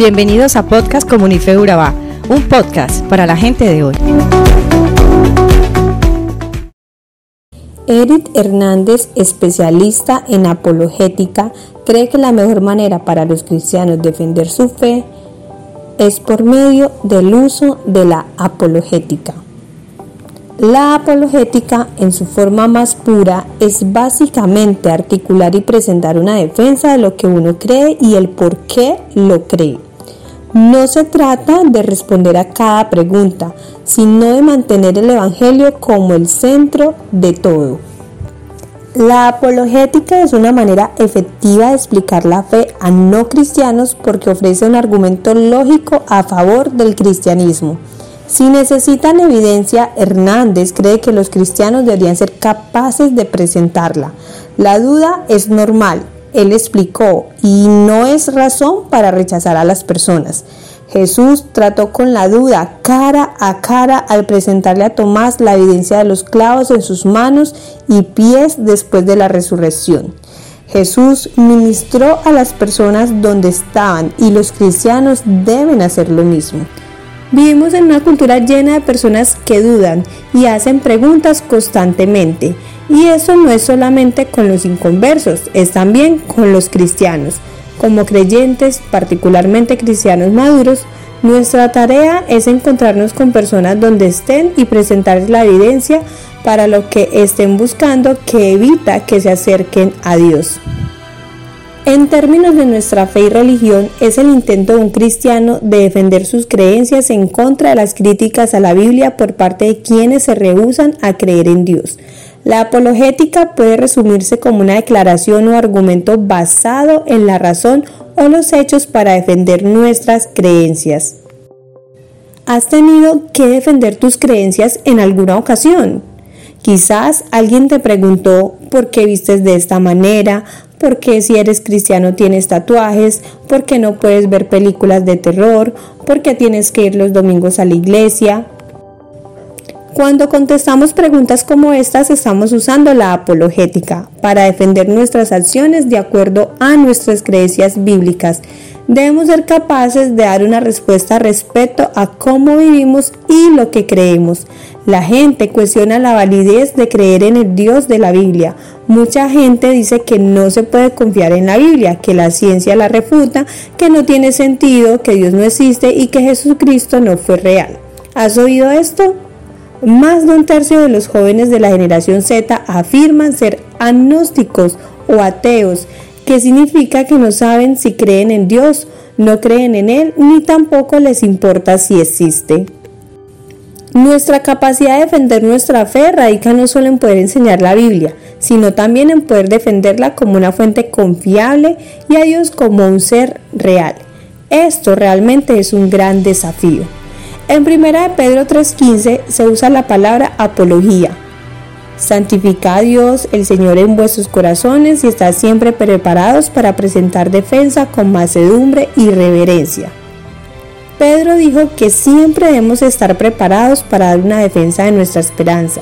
Bienvenidos a Podcast Comunife Urabá, un podcast para la gente de hoy. Edith Hernández, especialista en apologética, cree que la mejor manera para los cristianos defender su fe es por medio del uso de la apologética. La apologética en su forma más pura es básicamente articular y presentar una defensa de lo que uno cree y el por qué lo cree. No se trata de responder a cada pregunta, sino de mantener el Evangelio como el centro de todo. La apologética es una manera efectiva de explicar la fe a no cristianos porque ofrece un argumento lógico a favor del cristianismo. Si necesitan evidencia, Hernández cree que los cristianos deberían ser capaces de presentarla. La duda es normal, él explicó, y no es razón para rechazar a las personas. Jesús trató con la duda cara a cara al presentarle a Tomás la evidencia de los clavos en sus manos y pies después de la resurrección. Jesús ministró a las personas donde estaban y los cristianos deben hacer lo mismo. Vivimos en una cultura llena de personas que dudan y hacen preguntas constantemente. Y eso no es solamente con los inconversos, es también con los cristianos. Como creyentes, particularmente cristianos maduros, nuestra tarea es encontrarnos con personas donde estén y presentarles la evidencia para lo que estén buscando que evita que se acerquen a Dios. En términos de nuestra fe y religión, es el intento de un cristiano de defender sus creencias en contra de las críticas a la Biblia por parte de quienes se rehusan a creer en Dios. La apologética puede resumirse como una declaración o argumento basado en la razón o los hechos para defender nuestras creencias. ¿Has tenido que defender tus creencias en alguna ocasión? Quizás alguien te preguntó por qué vistes de esta manera, por qué si eres cristiano tienes tatuajes, por qué no puedes ver películas de terror, por qué tienes que ir los domingos a la iglesia, cuando contestamos preguntas como estas, estamos usando la apologética para defender nuestras acciones de acuerdo a nuestras creencias bíblicas. Debemos ser capaces de dar una respuesta respecto a cómo vivimos y lo que creemos. La gente cuestiona la validez de creer en el Dios de la Biblia. Mucha gente dice que no se puede confiar en la Biblia, que la ciencia la refuta, que no tiene sentido, que Dios no existe y que Jesucristo no fue real. ¿Has oído esto? Más de un tercio de los jóvenes de la generación Z afirman ser agnósticos o ateos, que significa que no saben si creen en Dios, no creen en Él, ni tampoco les importa si existe. Nuestra capacidad de defender nuestra fe radica no solo en poder enseñar la Biblia, sino también en poder defenderla como una fuente confiable y a Dios como un ser real. Esto realmente es un gran desafío. En 1 de Pedro 3:15 se usa la palabra apología. Santifica a Dios, el Señor en vuestros corazones y está siempre preparados para presentar defensa con macedumbre y reverencia. Pedro dijo que siempre debemos estar preparados para dar una defensa de nuestra esperanza.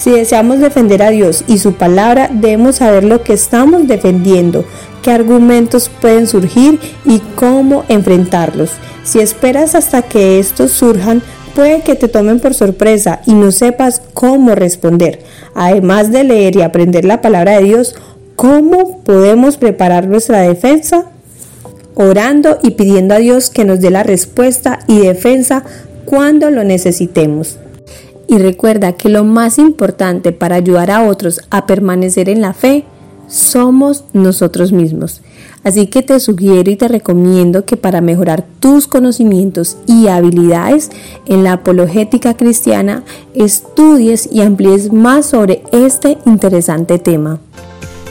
Si deseamos defender a Dios y su palabra, debemos saber lo que estamos defendiendo, qué argumentos pueden surgir y cómo enfrentarlos. Si esperas hasta que estos surjan, puede que te tomen por sorpresa y no sepas cómo responder. Además de leer y aprender la palabra de Dios, ¿cómo podemos preparar nuestra defensa? Orando y pidiendo a Dios que nos dé la respuesta y defensa cuando lo necesitemos. Y recuerda que lo más importante para ayudar a otros a permanecer en la fe somos nosotros mismos. Así que te sugiero y te recomiendo que para mejorar tus conocimientos y habilidades en la apologética cristiana, estudies y amplíes más sobre este interesante tema.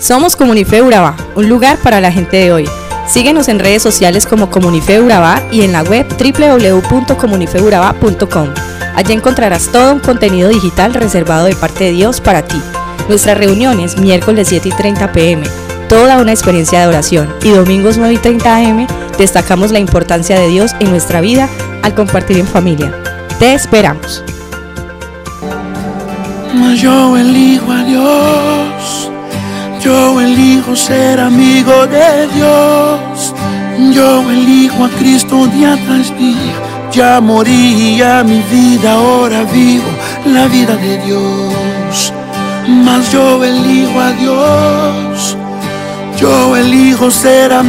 Somos Comunife Urabá, un lugar para la gente de hoy. Síguenos en redes sociales como Comunife Urabá y en la web www.comunifeurabá.com. Allí encontrarás todo un contenido digital reservado de parte de Dios para ti. Nuestras reuniones miércoles 7 y 30 pm, toda una experiencia de oración y domingos 9 y 30 am destacamos la importancia de Dios en nuestra vida al compartir en familia. Te esperamos. Yo elijo a Dios, yo elijo ser amigo de Dios, yo elijo a Cristo día tras día. Ya moría mi vida, ahora vivo la vida de Dios. Mas yo elijo a Dios, yo elijo ser amigo.